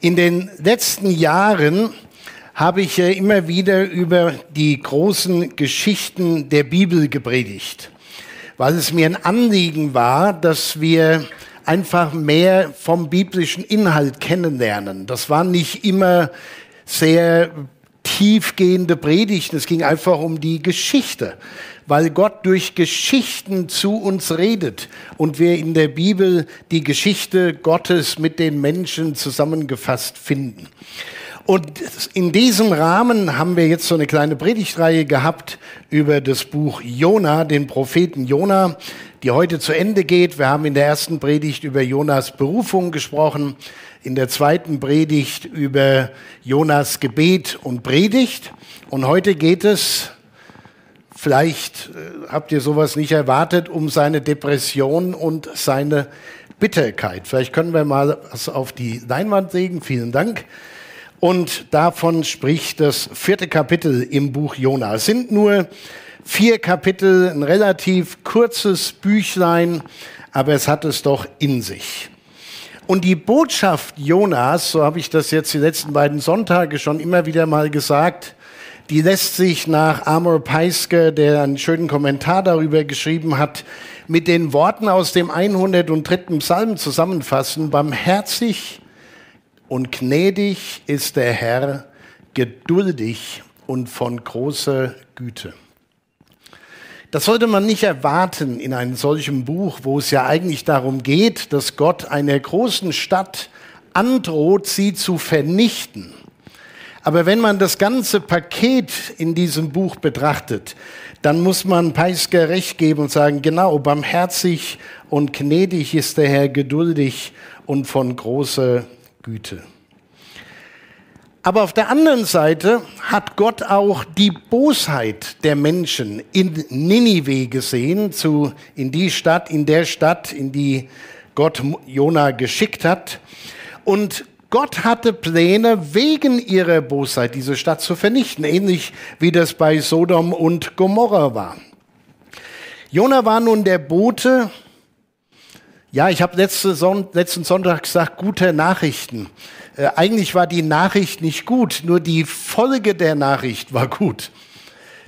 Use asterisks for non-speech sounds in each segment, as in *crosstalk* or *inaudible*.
In den letzten Jahren habe ich immer wieder über die großen Geschichten der Bibel gepredigt, weil es mir ein Anliegen war, dass wir einfach mehr vom biblischen Inhalt kennenlernen. Das waren nicht immer sehr tiefgehende Predigten, es ging einfach um die Geschichte weil Gott durch Geschichten zu uns redet und wir in der Bibel die Geschichte Gottes mit den Menschen zusammengefasst finden. Und in diesem Rahmen haben wir jetzt so eine kleine Predigtreihe gehabt über das Buch Jona, den Propheten Jona, die heute zu Ende geht. Wir haben in der ersten Predigt über Jonas Berufung gesprochen, in der zweiten Predigt über Jonas Gebet und Predigt. Und heute geht es Vielleicht äh, habt ihr sowas nicht erwartet, um seine Depression und seine Bitterkeit. Vielleicht können wir mal was auf die Leinwand legen. Vielen Dank. Und davon spricht das vierte Kapitel im Buch Jona. Es sind nur vier Kapitel, ein relativ kurzes Büchlein, aber es hat es doch in sich. Und die Botschaft Jonas, so habe ich das jetzt die letzten beiden Sonntage schon immer wieder mal gesagt, die lässt sich nach Amor Peiske, der einen schönen Kommentar darüber geschrieben hat, mit den Worten aus dem 103. Psalm zusammenfassen. Barmherzig und gnädig ist der Herr, geduldig und von großer Güte. Das sollte man nicht erwarten in einem solchen Buch, wo es ja eigentlich darum geht, dass Gott einer großen Stadt androht, sie zu vernichten. Aber wenn man das ganze Paket in diesem Buch betrachtet, dann muss man Peisker recht geben und sagen, genau, barmherzig und gnädig ist der Herr, geduldig und von großer Güte. Aber auf der anderen Seite hat Gott auch die Bosheit der Menschen in Ninive gesehen, zu, in die Stadt, in der Stadt, in die Gott Jona geschickt hat. Und Gott hatte Pläne, wegen ihrer Bosheit diese Stadt zu vernichten, ähnlich wie das bei Sodom und Gomorra war. Jona war nun der Bote. Ja, ich habe letzte Son letzten Sonntag gesagt, gute Nachrichten. Äh, eigentlich war die Nachricht nicht gut, nur die Folge der Nachricht war gut.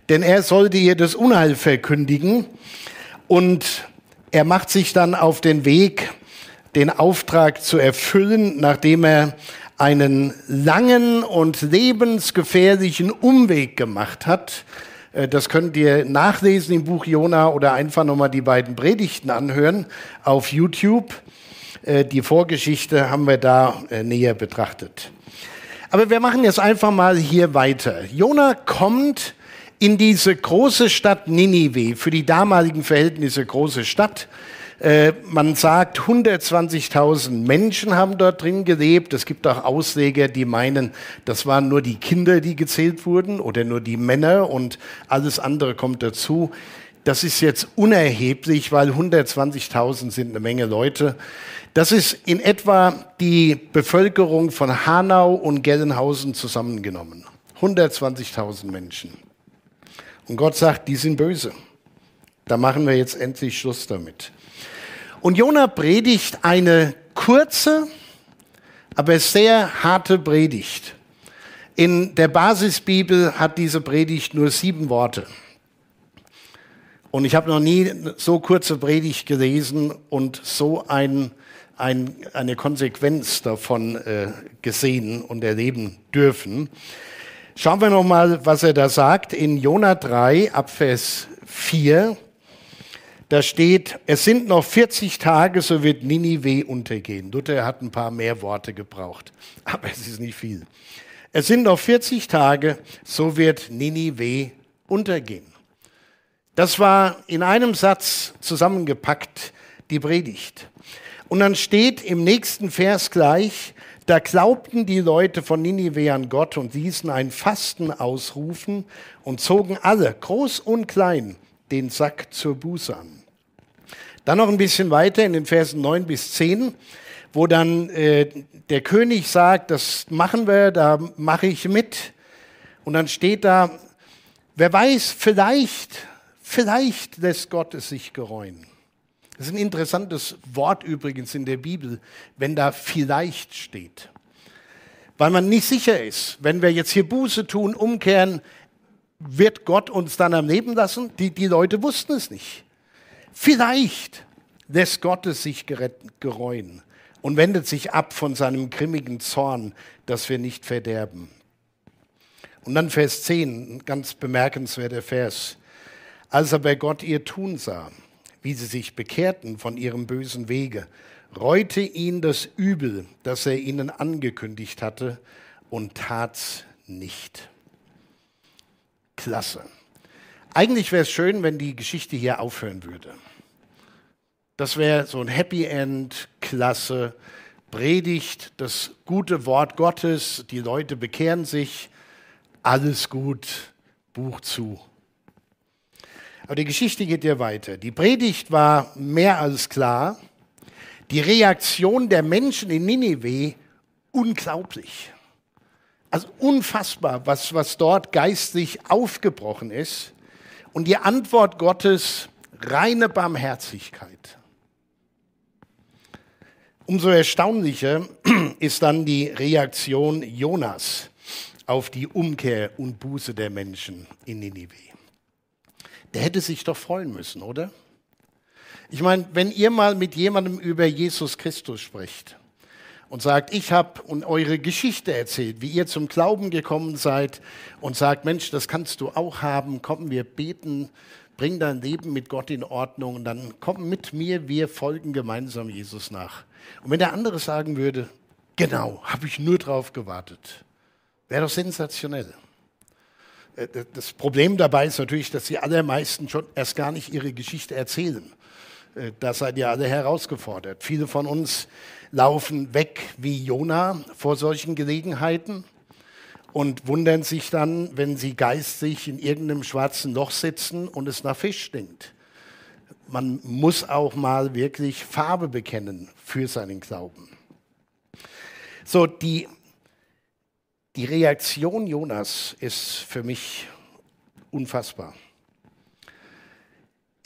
Denn er sollte ihr das Unheil verkündigen und er macht sich dann auf den Weg den Auftrag zu erfüllen, nachdem er einen langen und lebensgefährlichen Umweg gemacht hat. Äh, das könnt ihr nachlesen im Buch Jona oder einfach nochmal die beiden Predigten anhören auf YouTube. Äh, die Vorgeschichte haben wir da äh, näher betrachtet. Aber wir machen jetzt einfach mal hier weiter. Jona kommt in diese große Stadt Ninive, für die damaligen Verhältnisse große Stadt. Äh, man sagt, 120.000 Menschen haben dort drin gelebt. Es gibt auch Ausleger, die meinen, das waren nur die Kinder, die gezählt wurden oder nur die Männer und alles andere kommt dazu. Das ist jetzt unerheblich, weil 120.000 sind eine Menge Leute. Das ist in etwa die Bevölkerung von Hanau und Gellenhausen zusammengenommen. 120.000 Menschen. Und Gott sagt, die sind böse. Da machen wir jetzt endlich Schluss damit. Und Jona predigt eine kurze, aber sehr harte Predigt. In der Basisbibel hat diese Predigt nur sieben Worte. Und ich habe noch nie so kurze Predigt gelesen und so ein, ein, eine Konsequenz davon äh, gesehen und erleben dürfen. Schauen wir noch mal, was er da sagt in Jona 3 ab Vers 4 da steht, es sind noch 40 Tage, so wird Ninive untergehen. Luther hat ein paar mehr Worte gebraucht, *laughs* aber es ist nicht viel. Es sind noch 40 Tage, so wird Ninive untergehen. Das war in einem Satz zusammengepackt, die Predigt. Und dann steht im nächsten Vers gleich, da glaubten die Leute von Ninive an Gott und ließen ein Fasten ausrufen und zogen alle, groß und klein, den Sack zur Buße an. Dann noch ein bisschen weiter in den Versen 9 bis 10, wo dann äh, der König sagt, das machen wir, da mache ich mit. Und dann steht da, wer weiß, vielleicht, vielleicht lässt Gott es sich gereuen. Das ist ein interessantes Wort übrigens in der Bibel, wenn da vielleicht steht. weil man nicht sicher ist, wenn wir jetzt hier Buße tun, umkehren, wird Gott uns dann am Leben lassen? Die, die Leute wussten es nicht. Vielleicht lässt Gott es sich gereuen und wendet sich ab von seinem grimmigen Zorn, dass wir nicht verderben. Und dann Vers 10, ein ganz bemerkenswerter Vers. Als aber Gott ihr Tun sah, wie sie sich bekehrten von ihrem bösen Wege, reute ihn das Übel, das er ihnen angekündigt hatte, und tat's nicht. Klasse. Eigentlich wäre es schön, wenn die Geschichte hier aufhören würde. Das wäre so ein Happy End, klasse. Predigt das gute Wort Gottes, die Leute bekehren sich, alles gut, Buch zu. Aber die Geschichte geht ja weiter. Die Predigt war mehr als klar. Die Reaktion der Menschen in Ninive unglaublich. Also unfassbar, was, was dort geistlich aufgebrochen ist. Und die Antwort Gottes reine Barmherzigkeit. Umso erstaunlicher *clears throat* ist dann die Reaktion Jonas auf die Umkehr und Buße der Menschen in Ninive. Der hätte sich doch freuen müssen, oder? Ich meine, wenn ihr mal mit jemandem über Jesus Christus spricht und sagt, ich habe eure Geschichte erzählt, wie ihr zum Glauben gekommen seid und sagt, Mensch, das kannst du auch haben, komm, wir beten, bring dein Leben mit Gott in Ordnung und dann komm mit mir, wir folgen gemeinsam Jesus nach. Und wenn der andere sagen würde, genau, habe ich nur drauf gewartet, wäre doch sensationell. Äh, das Problem dabei ist natürlich, dass die allermeisten schon erst gar nicht ihre Geschichte erzählen. Äh, da seid ihr alle herausgefordert. Viele von uns laufen weg wie Jona vor solchen Gelegenheiten und wundern sich dann, wenn sie geistig in irgendeinem schwarzen Loch sitzen und es nach Fisch stinkt man muss auch mal wirklich Farbe bekennen für seinen Glauben. So, die, die Reaktion Jonas ist für mich unfassbar.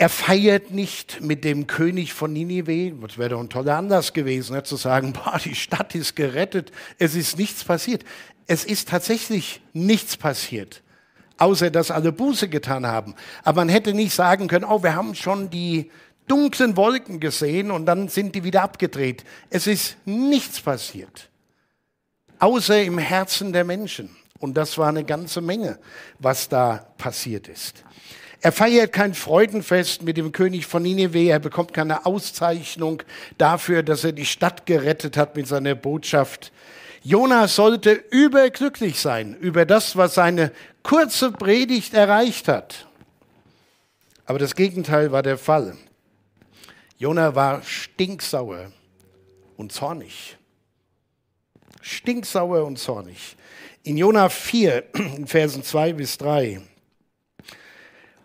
Er feiert nicht mit dem König von Ninive, das wäre doch ein toller Anlass gewesen, ne, zu sagen, boah, die Stadt ist gerettet, es ist nichts passiert. Es ist tatsächlich nichts passiert außer dass alle Buße getan haben. Aber man hätte nicht sagen können, oh, wir haben schon die dunklen Wolken gesehen und dann sind die wieder abgedreht. Es ist nichts passiert, außer im Herzen der Menschen. Und das war eine ganze Menge, was da passiert ist. Er feiert kein Freudenfest mit dem König von Nineveh. Er bekommt keine Auszeichnung dafür, dass er die Stadt gerettet hat mit seiner Botschaft. Jonas sollte überglücklich sein über das, was seine kurze Predigt erreicht hat. Aber das Gegenteil war der Fall. Jona war stinksauer und zornig. Stinksauer und zornig. In Jona 4, *clears throat* in Versen 2 bis 3.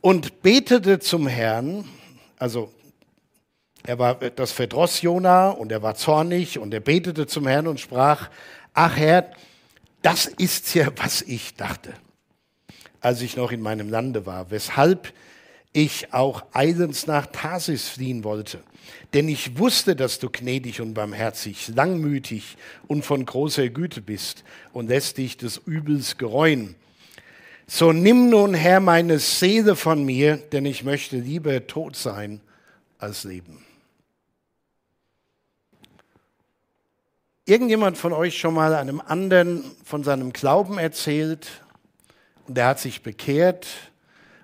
Und betete zum Herrn, also er war, das verdross Jona und er war zornig und er betete zum Herrn und sprach, ach Herr, das ist ja, was ich dachte, als ich noch in meinem Lande war, weshalb ich auch eilends nach Tarsis fliehen wollte. Denn ich wusste, dass du gnädig und barmherzig, langmütig und von großer Güte bist und lässt dich des Übels gereuen. So nimm nun, Herr, meine Seele von mir, denn ich möchte lieber tot sein als leben. irgendjemand von euch schon mal einem anderen von seinem Glauben erzählt und der hat sich bekehrt,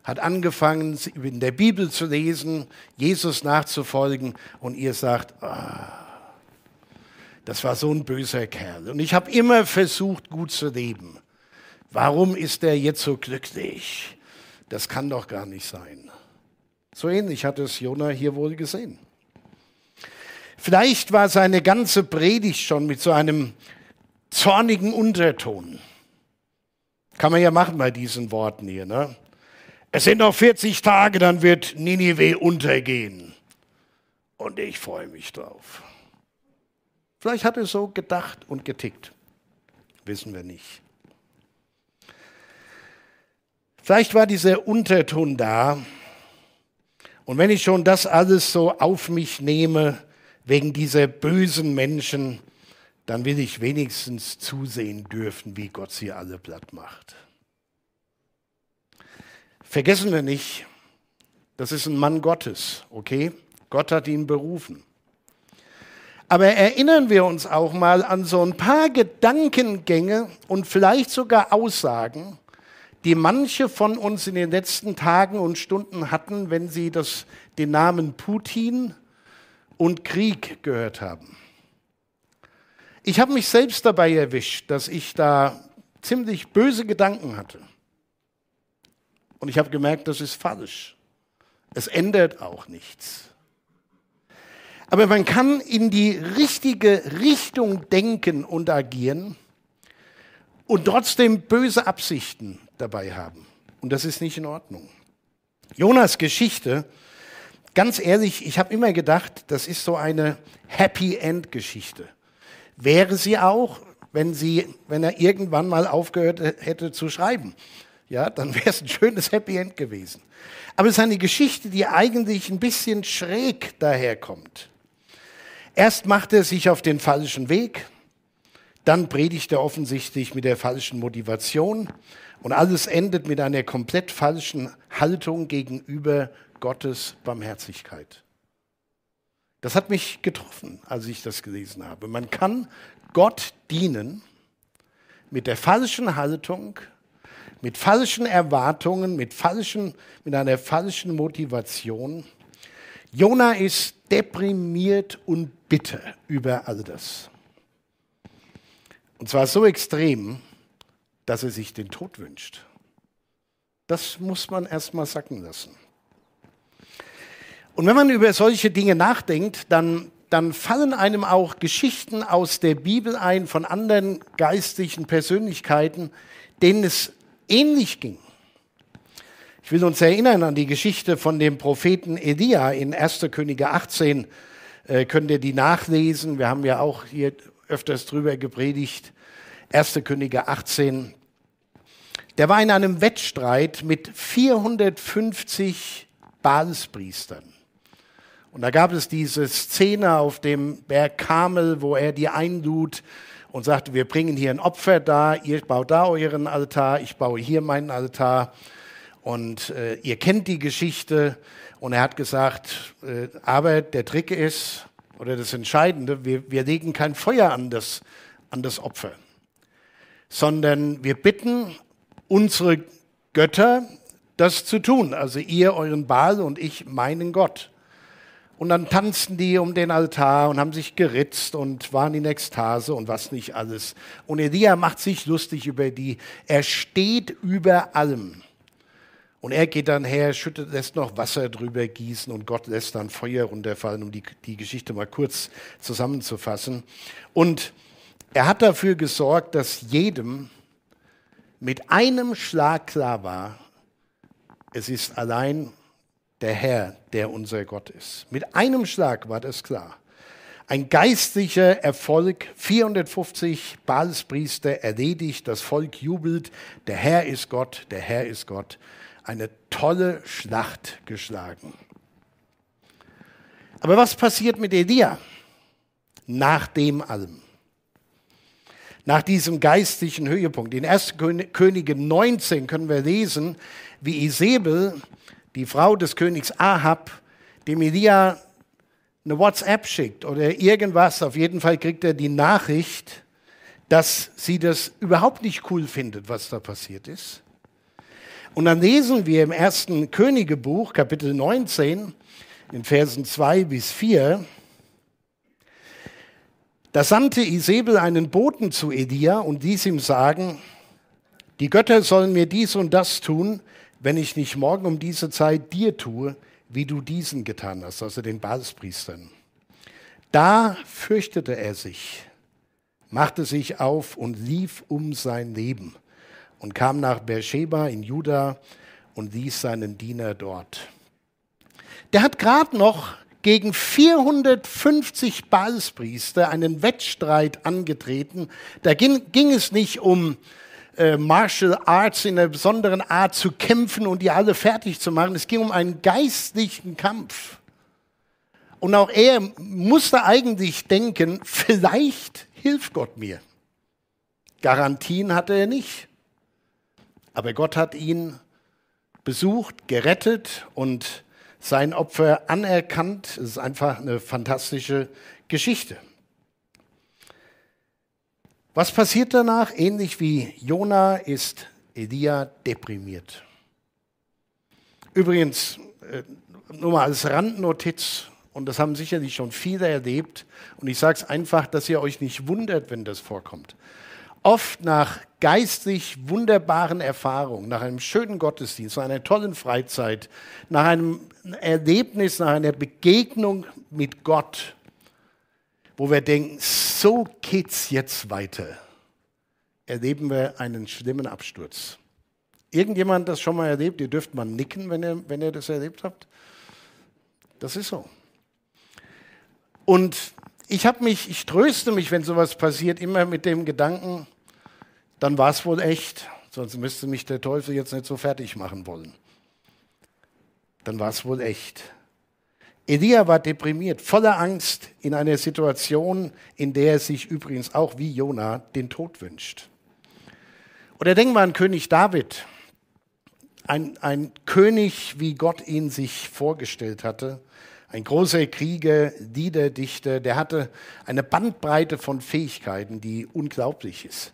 hat angefangen, in der Bibel zu lesen, Jesus nachzufolgen und ihr sagt, ah, das war so ein böser Kerl. Und ich habe immer versucht, gut zu leben. Warum ist er jetzt so glücklich? Das kann doch gar nicht sein. So ähnlich hat es Jona hier wohl gesehen. Vielleicht war seine ganze Predigt schon mit so einem zornigen Unterton. Kann man ja machen bei diesen Worten hier. Ne? Es sind noch 40 Tage, dann wird Ninive untergehen. Und ich freue mich drauf. Vielleicht hat er so gedacht und getickt. Wissen wir nicht. Vielleicht war dieser Unterton da. Und wenn ich schon das alles so auf mich nehme, wegen dieser bösen Menschen, dann will ich wenigstens zusehen dürfen, wie Gott sie alle platt macht. Vergessen wir nicht, das ist ein Mann Gottes, okay? Gott hat ihn berufen. Aber erinnern wir uns auch mal an so ein paar Gedankengänge und vielleicht sogar Aussagen, die manche von uns in den letzten Tagen und Stunden hatten, wenn sie das, den Namen Putin und Krieg gehört haben. Ich habe mich selbst dabei erwischt, dass ich da ziemlich böse Gedanken hatte. Und ich habe gemerkt, das ist falsch. Es ändert auch nichts. Aber man kann in die richtige Richtung denken und agieren und trotzdem böse Absichten dabei haben. Und das ist nicht in Ordnung. Jonas Geschichte, ganz ehrlich, ich habe immer gedacht, das ist so eine Happy End Geschichte. Wäre sie auch, wenn, sie, wenn er irgendwann mal aufgehört hätte zu schreiben. Ja, dann wäre es ein schönes Happy End gewesen. Aber es ist eine Geschichte, die eigentlich ein bisschen schräg daherkommt. Erst macht er sich auf den falschen Weg, dann predigt er offensichtlich mit der falschen Motivation und alles endet mit einer komplett falschen Haltung gegenüber Gottes Barmherzigkeit. Das hat mich getroffen, als ich das gelesen habe. Man kann Gott dienen mit der falschen Haltung, mit falschen Erwartungen, mit, falschen, mit einer falschen Motivation. Jona ist deprimiert und bitter über all das. Und zwar so extrem, dass er sich den Tod wünscht. Das muss man erstmal sacken lassen. Und wenn man über solche Dinge nachdenkt, dann, dann fallen einem auch Geschichten aus der Bibel ein von anderen geistlichen Persönlichkeiten, denen es ähnlich ging. Ich will uns erinnern an die Geschichte von dem Propheten Elia in 1. Könige 18. Äh, könnt ihr die nachlesen? Wir haben ja auch hier öfters drüber gepredigt. 1. Könige 18. Der war in einem Wettstreit mit 450 Baalspriestern. Und da gab es diese Szene auf dem Berg Kamel, wo er die einlud und sagte, wir bringen hier ein Opfer da, ihr baut da euren Altar, ich baue hier meinen Altar. Und äh, ihr kennt die Geschichte. Und er hat gesagt, äh, aber der Trick ist, oder das Entscheidende, wir, wir legen kein Feuer an das, an das Opfer, sondern wir bitten unsere Götter, das zu tun. Also ihr euren Baal und ich meinen Gott. Und dann tanzten die um den Altar und haben sich geritzt und waren in Ekstase und was nicht alles. Und Elia macht sich lustig über die. Er steht über allem. Und er geht dann her, schüttet, lässt noch Wasser drüber gießen und Gott lässt dann Feuer runterfallen, um die, die Geschichte mal kurz zusammenzufassen. Und er hat dafür gesorgt, dass jedem mit einem Schlag klar war, es ist allein der Herr, der unser Gott ist. Mit einem Schlag war das klar. Ein geistlicher Erfolg, 450 Baalspriester erledigt, das Volk jubelt, der Herr ist Gott, der Herr ist Gott eine tolle Schlacht geschlagen. Aber was passiert mit Elia nach dem allem? Nach diesem geistlichen Höhepunkt. In 1. Könige 19 können wir lesen, wie Isabel, die Frau des Königs Ahab, dem Elia eine WhatsApp schickt oder irgendwas. Auf jeden Fall kriegt er die Nachricht, dass sie das überhaupt nicht cool findet, was da passiert ist. Und dann lesen wir im ersten Königebuch, Kapitel 19, in Versen 2 bis 4, da sandte Isabel einen Boten zu Elia und ließ ihm sagen, die Götter sollen mir dies und das tun, wenn ich nicht morgen um diese Zeit dir tue, wie du diesen getan hast, also den Baalspriestern. Da fürchtete er sich, machte sich auf und lief um sein Leben und kam nach Beersheba in Juda und ließ seinen Diener dort. Der hat gerade noch gegen 450 Baalspriester einen Wettstreit angetreten. Da ging, ging es nicht um äh, Martial Arts in einer besonderen Art zu kämpfen und die alle fertig zu machen. Es ging um einen geistlichen Kampf. Und auch er musste eigentlich denken, vielleicht hilft Gott mir. Garantien hatte er nicht. Aber Gott hat ihn besucht, gerettet und sein Opfer anerkannt. Es ist einfach eine fantastische Geschichte. Was passiert danach? Ähnlich wie Jona ist Elia deprimiert. Übrigens, äh, nur mal als Randnotiz, und das haben sicherlich schon viele erlebt, und ich sage es einfach, dass ihr euch nicht wundert, wenn das vorkommt. Oft nach geistlich wunderbaren Erfahrungen, nach einem schönen Gottesdienst, nach einer tollen Freizeit, nach einem Erlebnis, nach einer Begegnung mit Gott, wo wir denken, so geht's jetzt weiter, erleben wir einen schlimmen Absturz. Irgendjemand das schon mal erlebt? Ihr dürft mal nicken, wenn ihr, wenn ihr das erlebt habt. Das ist so. Und ich habe mich, ich tröste mich, wenn sowas passiert, immer mit dem Gedanken, dann war es wohl echt, sonst müsste mich der Teufel jetzt nicht so fertig machen wollen. Dann war es wohl echt. Elia war deprimiert, voller Angst in einer Situation, in der er sich übrigens auch wie Jona den Tod wünscht. Oder denken wir an König David, ein, ein König, wie Gott ihn sich vorgestellt hatte, ein großer Krieger, Liederdichter, der hatte eine Bandbreite von Fähigkeiten, die unglaublich ist.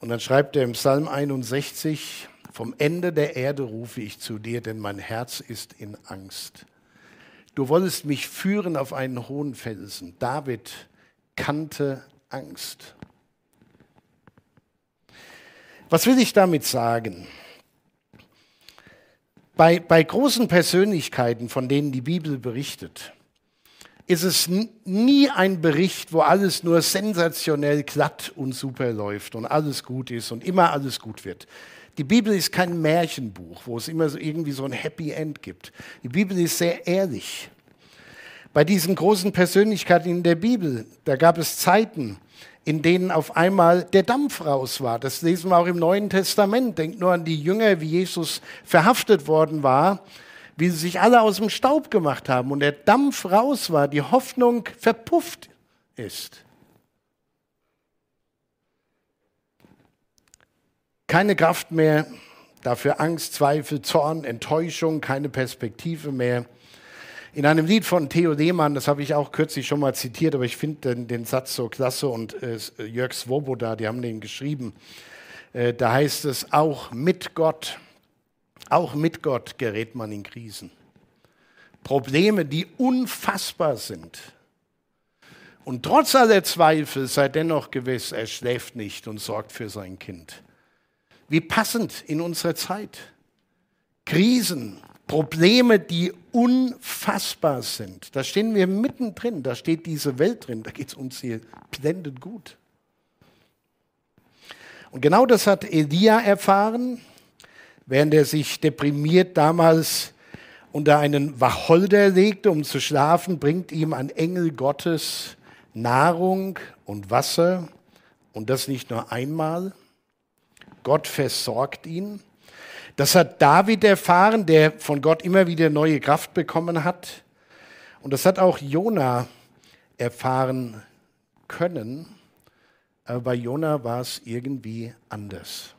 Und dann schreibt er im Psalm 61, vom Ende der Erde rufe ich zu dir, denn mein Herz ist in Angst. Du wolltest mich führen auf einen hohen Felsen. David kannte Angst. Was will ich damit sagen? Bei, bei großen Persönlichkeiten, von denen die Bibel berichtet, ist es nie ein Bericht, wo alles nur sensationell glatt und super läuft und alles gut ist und immer alles gut wird. Die Bibel ist kein Märchenbuch, wo es immer so irgendwie so ein Happy End gibt. Die Bibel ist sehr ehrlich. Bei diesen großen Persönlichkeiten in der Bibel, da gab es Zeiten, in denen auf einmal der Dampf raus war. Das lesen wir auch im Neuen Testament. Denkt nur an die Jünger, wie Jesus verhaftet worden war, wie sie sich alle aus dem Staub gemacht haben und der Dampf raus war, die Hoffnung verpufft ist. Keine Kraft mehr, dafür Angst, Zweifel, Zorn, Enttäuschung, keine Perspektive mehr. In einem Lied von Theo Lehmann, das habe ich auch kürzlich schon mal zitiert, aber ich finde den, den, Satz so klasse und äh, Jörg Svoboda, die haben den geschrieben. Äh, da heißt es, auch mit Gott, auch mit Gott gerät man in Krisen. Probleme, die unfassbar sind. Und trotz aller Zweifel sei dennoch gewiss, er schläft nicht und sorgt für sein Kind. Wie passend in unserer Zeit. Krisen, Probleme, die unfassbar sind. Da stehen wir mittendrin, da steht diese Welt drin, da geht es uns hier blendend gut. Und genau das hat Elia erfahren, während er sich deprimiert damals unter einen Wacholder legte, um zu schlafen, bringt ihm ein Engel Gottes Nahrung und Wasser und das nicht nur einmal. Gott versorgt ihn. Das hat David erfahren, der von Gott immer wieder neue Kraft bekommen hat. Und das hat auch Jona erfahren können. Aber bei Jona war es irgendwie anders.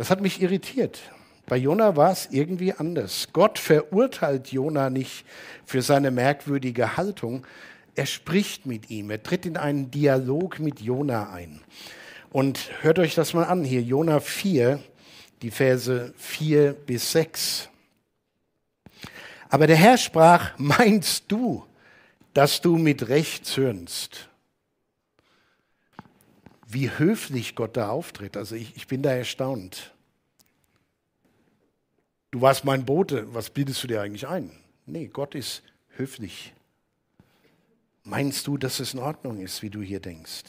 Das hat mich irritiert. Bei Jona war es irgendwie anders. Gott verurteilt Jona nicht für seine merkwürdige Haltung. Er spricht mit ihm. Er tritt in einen Dialog mit Jona ein. Und hört euch das mal an hier, Jona 4, die Verse 4 bis 6. Aber der Herr sprach, meinst du, dass du mit Recht zürnst? Wie höflich Gott da auftritt. Also ich, ich bin da erstaunt. Du warst mein Bote, was bietest du dir eigentlich ein? Nee, Gott ist höflich. Meinst du, dass es in Ordnung ist, wie du hier denkst?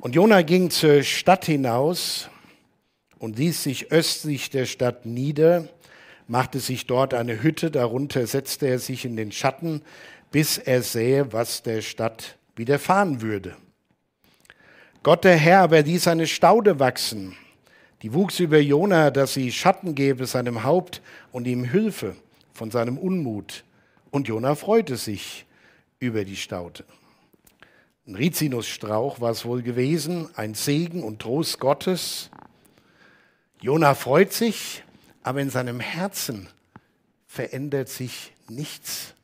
Und Jona ging zur Stadt hinaus und ließ sich östlich der Stadt nieder, machte sich dort eine Hütte, darunter setzte er sich in den Schatten, bis er sähe, was der Stadt widerfahren würde. Gott der Herr aber ließ eine Staude wachsen, die wuchs über Jona, dass sie Schatten gebe seinem Haupt und ihm Hilfe von seinem Unmut. Und Jona freute sich über die Staude. Ein Rizinusstrauch war es wohl gewesen, ein Segen und Trost Gottes. Jona freut sich, aber in seinem Herzen verändert sich nichts.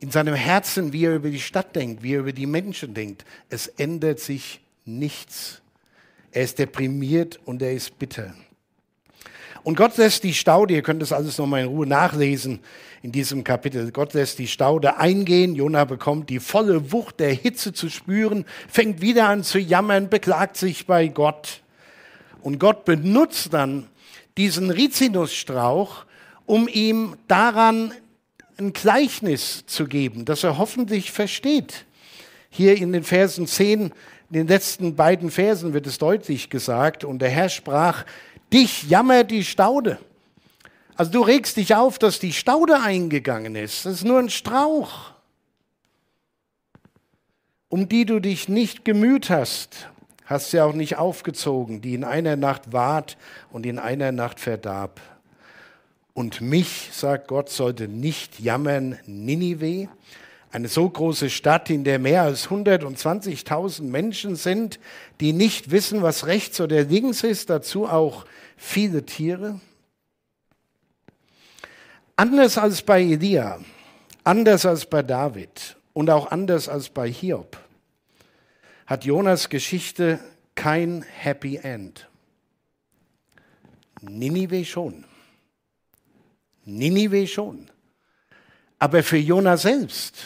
In seinem Herzen, wie er über die Stadt denkt, wie er über die Menschen denkt, es ändert sich nichts. Er ist deprimiert und er ist bitter. Und Gott lässt die Staude, ihr könnt das alles nochmal in Ruhe nachlesen in diesem Kapitel. Gott lässt die Staude eingehen. Jona bekommt die volle Wucht der Hitze zu spüren, fängt wieder an zu jammern, beklagt sich bei Gott. Und Gott benutzt dann diesen Rizinusstrauch, um ihm daran ein Gleichnis zu geben, das er hoffentlich versteht. Hier in den Versen 10, in den letzten beiden Versen wird es deutlich gesagt, und der Herr sprach, dich jammert die Staude. Also du regst dich auf, dass die Staude eingegangen ist. Das ist nur ein Strauch, um die du dich nicht gemüht hast, hast sie auch nicht aufgezogen, die in einer Nacht ward und in einer Nacht verdarb. Und mich, sagt Gott, sollte nicht jammern Ninive, eine so große Stadt, in der mehr als 120.000 Menschen sind, die nicht wissen, was rechts oder links ist, dazu auch viele Tiere. Anders als bei Elia, anders als bei David und auch anders als bei Hiob hat Jonas Geschichte kein Happy End. Ninive schon. Ninive schon. Aber für Jona selbst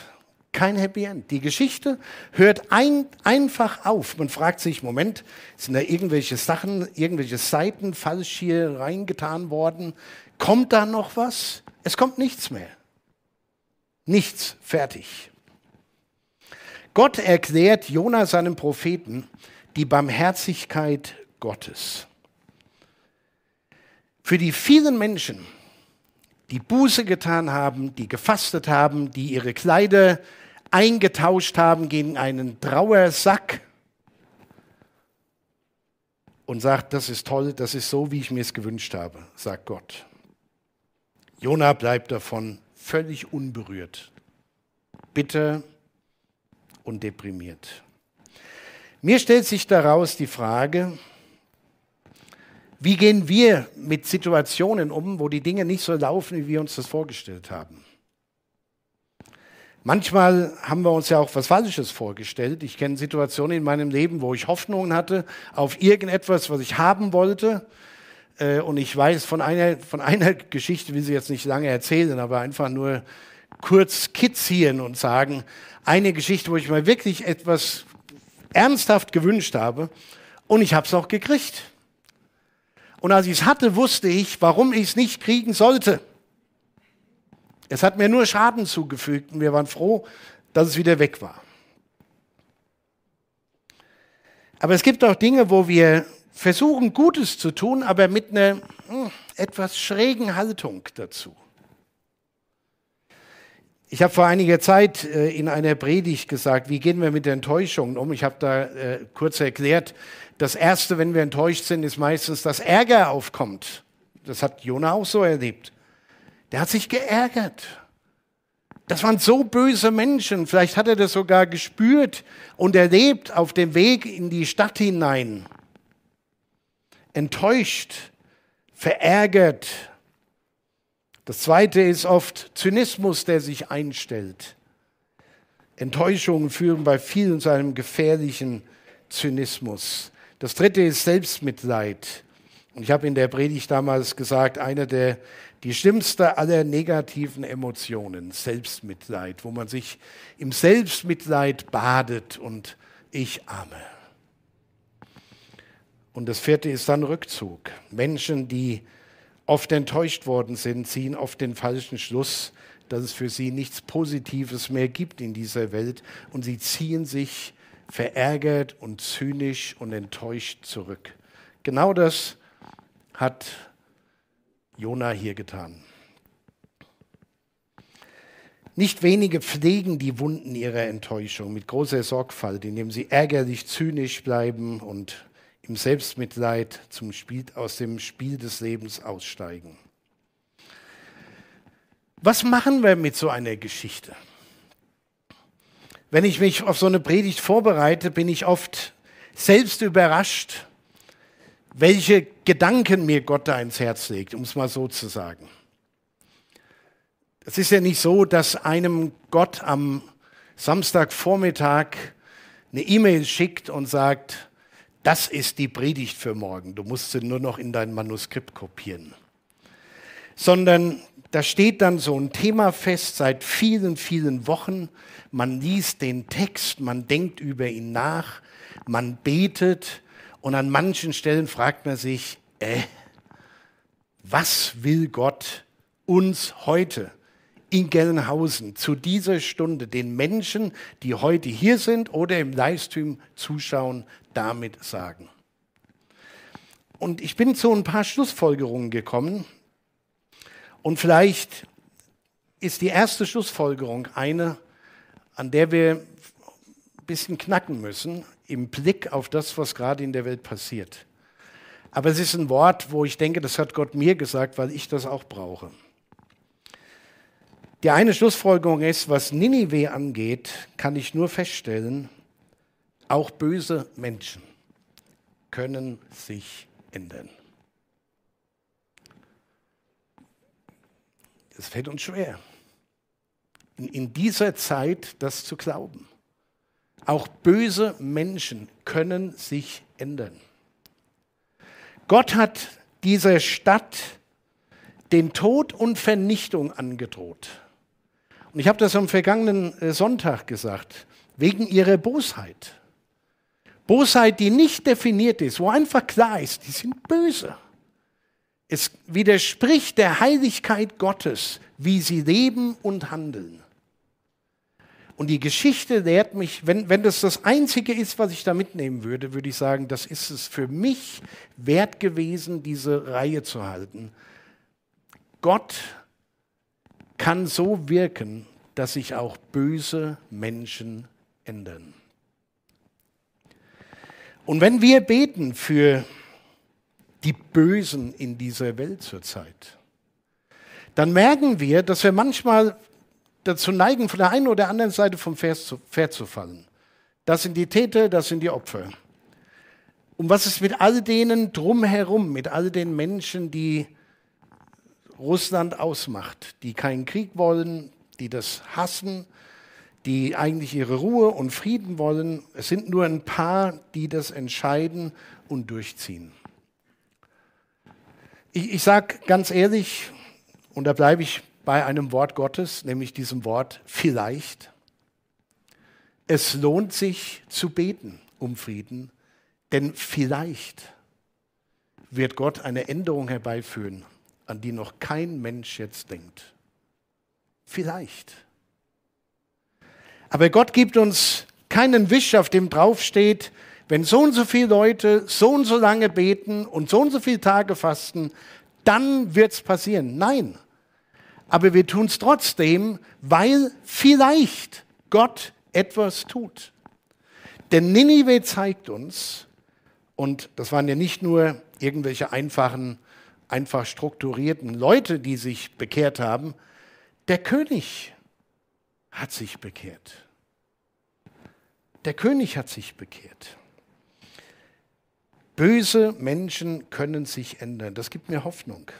kein Happy End. Die Geschichte hört ein, einfach auf. Man fragt sich, Moment, sind da irgendwelche Sachen, irgendwelche Seiten falsch hier reingetan worden? Kommt da noch was? Es kommt nichts mehr. Nichts, fertig. Gott erklärt Jona seinem Propheten die Barmherzigkeit Gottes. Für die vielen Menschen, die Buße getan haben, die gefastet haben, die ihre Kleider eingetauscht haben gegen einen Trauersack und sagt, das ist toll, das ist so, wie ich mir es gewünscht habe, sagt Gott. Jona bleibt davon völlig unberührt, bitter und deprimiert. Mir stellt sich daraus die Frage, wie gehen wir mit Situationen um, wo die Dinge nicht so laufen, wie wir uns das vorgestellt haben? Manchmal haben wir uns ja auch was Falsches vorgestellt. Ich kenne Situationen in meinem Leben, wo ich Hoffnungen hatte auf irgendetwas, was ich haben wollte. Äh, und ich weiß von einer, von einer Geschichte, will sie jetzt nicht lange erzählen, aber einfach nur kurz skizzieren und sagen, eine Geschichte, wo ich mir wirklich etwas ernsthaft gewünscht habe und ich habe es auch gekriegt. Und als ich es hatte, wusste ich, warum ich es nicht kriegen sollte. Es hat mir nur Schaden zugefügt und wir waren froh, dass es wieder weg war. Aber es gibt auch Dinge, wo wir versuchen, Gutes zu tun, aber mit einer hm, etwas schrägen Haltung dazu. Ich habe vor einiger Zeit äh, in einer Predigt gesagt, wie gehen wir mit Enttäuschungen um? Ich habe da äh, kurz erklärt, das Erste, wenn wir enttäuscht sind, ist meistens, dass Ärger aufkommt. Das hat Jona auch so erlebt. Der hat sich geärgert. Das waren so böse Menschen. Vielleicht hat er das sogar gespürt und erlebt auf dem Weg in die Stadt hinein. Enttäuscht, verärgert. Das zweite ist oft Zynismus, der sich einstellt. Enttäuschungen führen bei vielen zu einem gefährlichen Zynismus. Das dritte ist Selbstmitleid. Und ich habe in der Predigt damals gesagt, eine der die schlimmste aller negativen Emotionen, Selbstmitleid, wo man sich im Selbstmitleid badet und ich arme. Und das vierte ist dann Rückzug. Menschen, die oft enttäuscht worden sind, ziehen oft den falschen Schluss, dass es für sie nichts Positives mehr gibt in dieser Welt und sie ziehen sich verärgert und zynisch und enttäuscht zurück. Genau das hat Jona hier getan. Nicht wenige pflegen die Wunden ihrer Enttäuschung mit großer Sorgfalt, indem sie ärgerlich zynisch bleiben und im Selbstmitleid zum Spiel, aus dem Spiel des Lebens aussteigen. Was machen wir mit so einer Geschichte? Wenn ich mich auf so eine Predigt vorbereite, bin ich oft selbst überrascht, welche Gedanken mir Gott da ins Herz legt, um es mal so zu sagen. Es ist ja nicht so, dass einem Gott am Samstagvormittag eine E-Mail schickt und sagt, das ist die Predigt für morgen, du musst sie nur noch in dein Manuskript kopieren. Sondern da steht dann so ein Thema fest seit vielen, vielen Wochen. Man liest den Text, man denkt über ihn nach, man betet und an manchen Stellen fragt man sich, äh, was will Gott uns heute in Gelnhausen zu dieser Stunde den Menschen, die heute hier sind oder im Livestream zuschauen, damit sagen? Und ich bin zu ein paar Schlussfolgerungen gekommen. Und vielleicht ist die erste Schlussfolgerung eine, an der wir ein bisschen knacken müssen im Blick auf das, was gerade in der Welt passiert. Aber es ist ein Wort, wo ich denke, das hat Gott mir gesagt, weil ich das auch brauche. Die eine Schlussfolgerung ist, was Ninive angeht, kann ich nur feststellen, auch böse Menschen können sich ändern. Es fällt uns schwer, in, dieser Zeit das zu glauben. Auch böse Menschen können sich ändern. Gott hat dieser Stadt den Tod und Vernichtung angedroht. Und ich habe das am vergangenen äh, Sonntag gesagt, wegen ihrer Bosheit. Bosheit, die nicht definiert ist, wo einfach klar ist, die sind böse. Es widerspricht der Heiligkeit Gottes, wie sie leben und handeln. Und die Geschichte lehrt mich, wenn, wenn das das Einzige ist, was ich da mitnehmen würde, würde ich sagen, das ist es für mich wert gewesen, diese Reihe zu halten. Gott kann so wirken, dass sich auch böse Menschen ändern. Und wenn wir beten für die Bösen in dieser Welt zurzeit, dann merken wir, dass wir manchmal dazu neigen, von der einen oder anderen Seite vom Pferd zu, Pferd zu fallen. Das sind die Täter, das sind die Opfer. Und was ist mit all denen drumherum, mit all den Menschen, die Russland ausmacht, die keinen Krieg wollen, die das hassen, die eigentlich ihre Ruhe und Frieden wollen. Es sind nur ein paar, die das entscheiden und durchziehen. Ich, ich sage ganz ehrlich, und da bleibe ich bei einem Wort Gottes, nämlich diesem Wort vielleicht. Es lohnt sich zu beten um Frieden, denn vielleicht wird Gott eine Änderung herbeiführen an die noch kein Mensch jetzt denkt. Vielleicht. Aber Gott gibt uns keinen Wisch, auf dem draufsteht, wenn so und so viele Leute so und so lange beten und so und so viele Tage fasten, dann wird es passieren. Nein. Aber wir tun es trotzdem, weil vielleicht Gott etwas tut. Denn Ninive zeigt uns, und das waren ja nicht nur irgendwelche einfachen einfach strukturierten Leute, die sich bekehrt haben. Der König hat sich bekehrt. Der König hat sich bekehrt. Böse Menschen können sich ändern. Das gibt mir Hoffnung.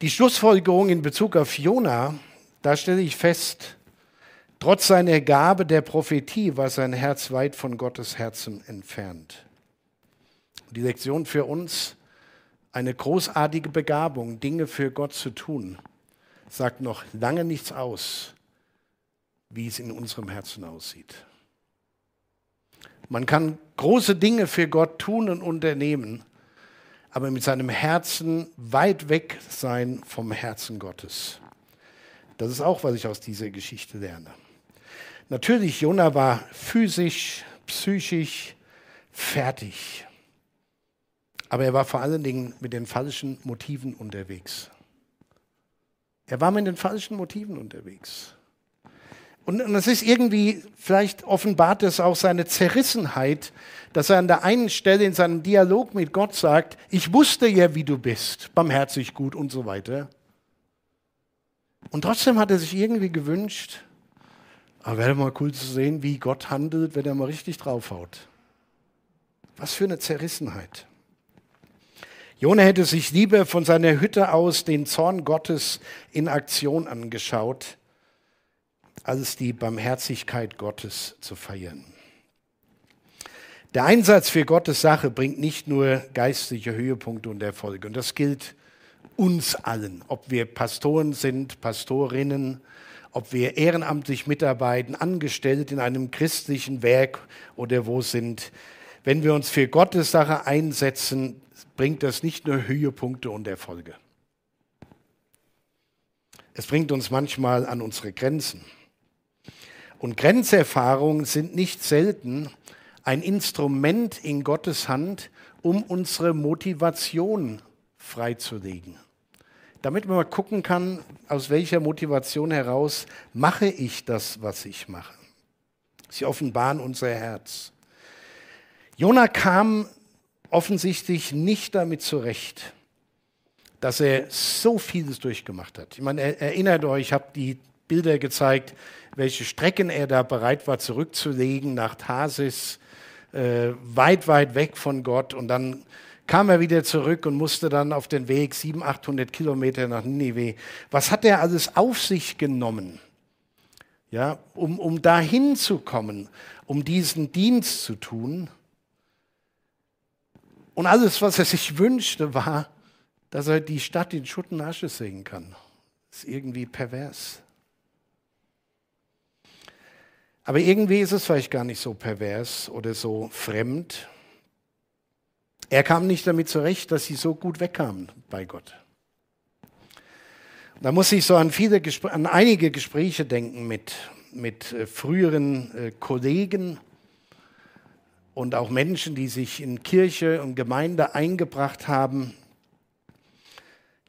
Die Schlussfolgerung in Bezug auf Jona, da stelle ich fest, trotz seiner Gabe der Prophetie war sein Herz weit von Gottes Herzen entfernt. Die Lektion für uns, eine großartige Begabung, Dinge für Gott zu tun, sagt noch lange nichts aus, wie es in unserem Herzen aussieht. Man kann große Dinge für Gott tun und unternehmen, aber mit seinem Herzen weit weg sein vom Herzen Gottes. Das ist auch, was ich aus dieser Geschichte lerne. Natürlich, Jona war physisch, psychisch fertig. Aber er war vor allen Dingen mit den falschen Motiven unterwegs. Er war mit den falschen Motiven unterwegs. Und, das ist irgendwie, vielleicht offenbart es auch seine Zerrissenheit, dass er an der einen Stelle in seinem Dialog mit Gott sagt, ich wusste ja, wie du bist, barmherzig, gut und so weiter. Und trotzdem hat er sich irgendwie gewünscht, Aber wäre mal cool zu sehen, wie Gott handelt, wenn er mal richtig draufhaut. Was für eine Zerrissenheit. Jona hätte sich lieber von seiner Hütte aus den Zorn Gottes in Aktion angeschaut, als die Barmherzigkeit Gottes zu feiern. Der Einsatz für Gottes Sache bringt nicht nur geistliche Höhepunkte und Erfolge. Und das gilt uns allen, ob wir Pastoren sind, Pastorinnen, ob wir ehrenamtlich mitarbeiten, angestellt in einem christlichen Werk oder wo sind. Wenn wir uns für Gottes Sache einsetzen, bringt das nicht nur Höhepunkte und Erfolge. Es bringt uns manchmal an unsere Grenzen. Und Grenzerfahrungen sind nicht selten ein Instrument in Gottes Hand, um unsere Motivation freizulegen. Damit man mal gucken kann, aus welcher Motivation heraus mache ich das, was ich mache. Sie offenbaren unser Herz. Jona kam offensichtlich nicht damit zurecht, dass er so vieles durchgemacht hat. Ich meine, erinnert euch, ich habe die Bilder gezeigt, welche Strecken er da bereit war zurückzulegen nach Tarsis, äh, weit, weit weg von Gott. Und dann kam er wieder zurück und musste dann auf den Weg 700, 800 Kilometer nach Ninive. Was hat er alles auf sich genommen? Ja, um, um dahin zu kommen, um diesen Dienst zu tun. Und alles, was er sich wünschte, war, dass er die Stadt in Schutt und Asche sehen kann. Das ist irgendwie pervers. Aber irgendwie ist es vielleicht gar nicht so pervers oder so fremd. Er kam nicht damit zurecht, dass sie so gut wegkamen bei Gott. Da muss ich so an, viele, an einige Gespräche denken mit, mit äh, früheren äh, Kollegen, und auch Menschen, die sich in Kirche und Gemeinde eingebracht haben,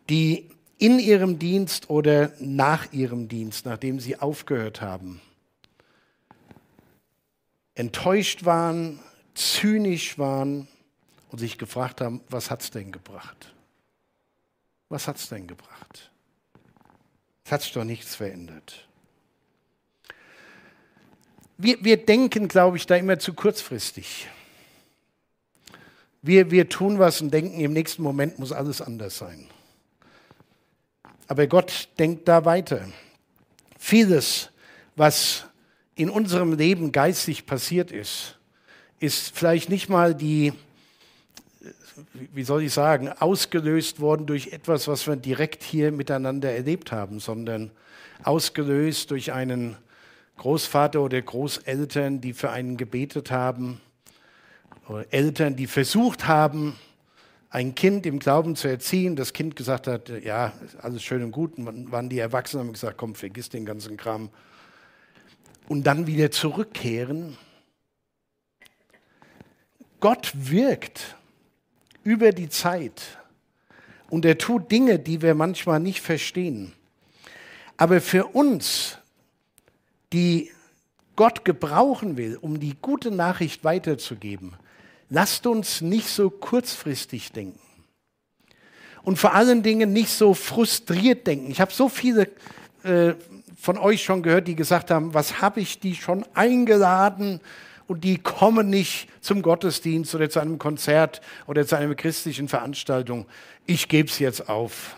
die in ihrem Dienst oder nach ihrem Dienst, nachdem sie aufgehört haben, enttäuscht waren, zynisch waren und sich gefragt haben, was hat es denn gebracht? Was hat es denn gebracht? Es hat sich doch nichts verändert. Wir, wir denken, glaube ich, da immer zu kurzfristig. Wir, wir tun was und denken, im nächsten Moment muss alles anders sein. Aber Gott denkt da weiter. Vieles, was in unserem Leben geistig passiert ist, ist vielleicht nicht mal die, wie soll ich sagen, ausgelöst worden durch etwas, was wir direkt hier miteinander erlebt haben, sondern ausgelöst durch einen Großvater oder Großeltern, die für einen gebetet haben, oder Eltern, die versucht haben, ein Kind im Glauben zu erziehen. Das Kind gesagt hat, ja, alles schön und gut. Und waren die Erwachsenen haben gesagt, komm, vergiss den ganzen Kram. Und dann wieder zurückkehren. Gott wirkt über die Zeit und er tut Dinge, die wir manchmal nicht verstehen. Aber für uns die Gott gebrauchen will, um die gute Nachricht weiterzugeben, lasst uns nicht so kurzfristig denken. Und vor allen Dingen nicht so frustriert denken. Ich habe so viele äh, von euch schon gehört, die gesagt haben, was habe ich die schon eingeladen und die kommen nicht zum Gottesdienst oder zu einem Konzert oder zu einer christlichen Veranstaltung. Ich gebe es jetzt auf.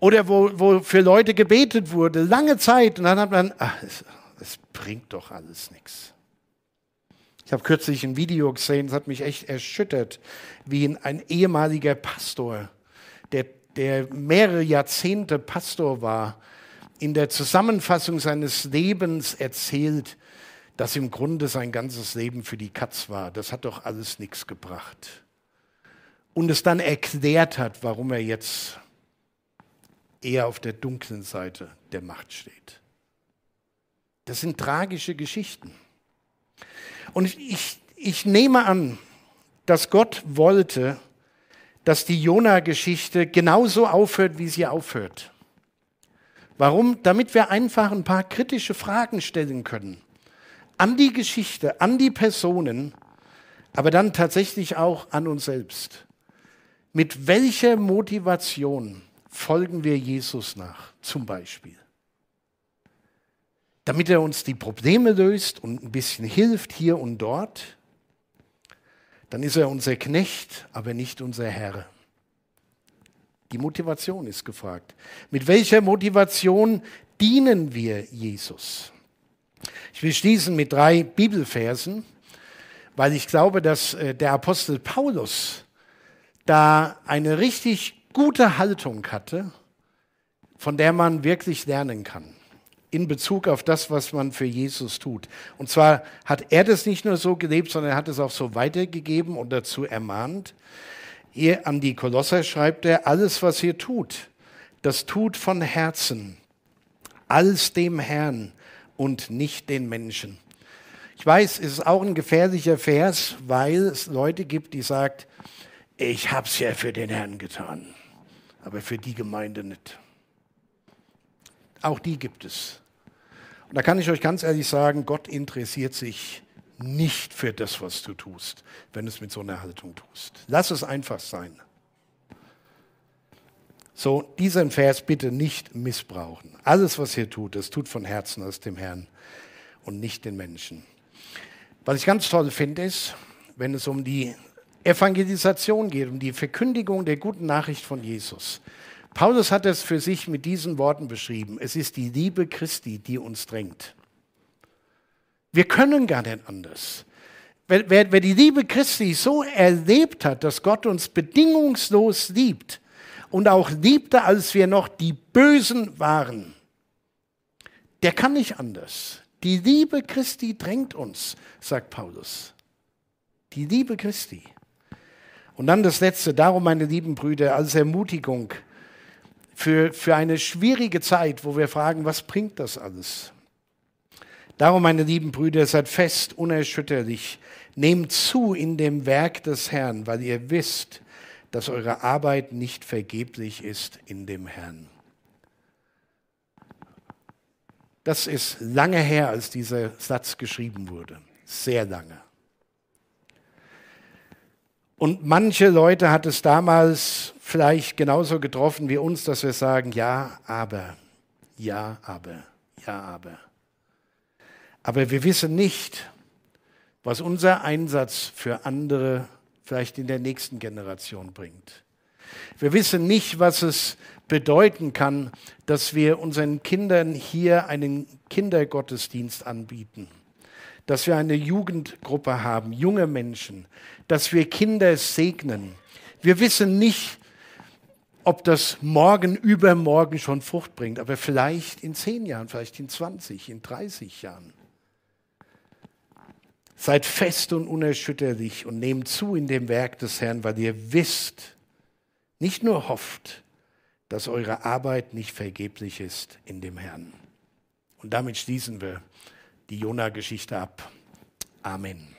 Oder wo, wo für Leute gebetet wurde, lange Zeit. Und dann hat man, ach, es, es bringt doch alles nichts. Ich habe kürzlich ein Video gesehen, das hat mich echt erschüttert, wie ein ehemaliger Pastor, der, der mehrere Jahrzehnte Pastor war, in der Zusammenfassung seines Lebens erzählt, dass im Grunde sein ganzes Leben für die Katz war. Das hat doch alles nichts gebracht. Und es dann erklärt hat, warum er jetzt eher auf der dunklen Seite der Macht steht. Das sind tragische Geschichten. Und ich, ich nehme an, dass Gott wollte, dass die Jona-Geschichte genauso aufhört, wie sie aufhört. Warum? Damit wir einfach ein paar kritische Fragen stellen können. An die Geschichte, an die Personen, aber dann tatsächlich auch an uns selbst. Mit welcher Motivation folgen wir Jesus nach, zum Beispiel. damit er uns die Probleme löst und ein bisschen hilft hier und dort, dann ist er unser Knecht, aber nicht unser Herr. Die Motivation ist gefragt. Mit welcher Motivation dienen wir Jesus? Ich will schließen mit drei Bibelversen, weil ich glaube, dass äh, der Apostel Paulus da eine richtig gute Haltung hatte, von der man wirklich lernen kann in Bezug auf das, was man für Jesus tut. Und zwar hat er das nicht nur so gelebt, sondern er hat es auch so weitergegeben und dazu ermahnt. Er, an die Kolosser schreibt er, alles, was ihr tut, das tut von Herzen, als dem Herrn und nicht den Menschen. Ich weiß, es ist auch ein gefährlicher Vers, weil es Leute gibt, die sagen, ich habe es ja für den Herrn getan, aber für die Gemeinde nicht. Auch die gibt es. Und da kann ich euch ganz ehrlich sagen, Gott interessiert sich nicht für das, was du tust, wenn du es mit so einer Haltung tust. Lass es einfach sein. So, diesen Vers bitte nicht missbrauchen. Alles, was ihr tut, das tut von Herzen aus dem Herrn und nicht den Menschen. Was ich ganz toll finde, ist, wenn es um die Evangelisation geht, um die Verkündigung der guten Nachricht von Jesus. Paulus hat es für sich mit diesen Worten beschrieben. Es ist die Liebe Christi, die uns drängt. Wir können gar nicht anders. Wer, wer, wer, die Liebe Christi so erlebt hat, dass Gott uns bedingungslos liebt und auch liebte, als wir noch die Bösen waren, der kann nicht anders. Die Liebe Christi drängt uns, sagt Paulus. Die Liebe Christi. Und dann das Letzte, darum, meine lieben Brüder, als Ermutigung für, für eine schwierige Zeit, wo wir fragen, was bringt das alles? Darum, meine lieben Brüder, seid fest, unerschütterlich, nehmt zu in dem Werk des Herrn, weil ihr wisst, dass eure Arbeit nicht vergeblich ist in dem Herrn. Das ist lange her, als dieser Satz geschrieben wurde. Sehr lange. Und manche Leute hat es damals vielleicht genauso getroffen wie uns, dass wir sagen, ja, aber, ja, aber, ja, aber. Aber wir wissen nicht, was unser Einsatz für andere vielleicht in der nächsten Generation bringt. Wir wissen nicht, was es bedeuten kann, dass wir unseren Kindern hier einen Kindergottesdienst anbieten dass wir eine Jugendgruppe haben, junge Menschen, dass wir Kinder segnen. Wir wissen nicht, ob das morgen, übermorgen schon Frucht bringt, aber vielleicht in zehn Jahren, vielleicht in 20, in 30 Jahren. Seid fest und unerschütterlich und nehmt zu in dem Werk des Herrn, weil ihr wisst, nicht nur hofft, dass eure Arbeit nicht vergeblich ist in dem Herrn. Und damit schließen wir die Jona-Geschichte ab. Amen.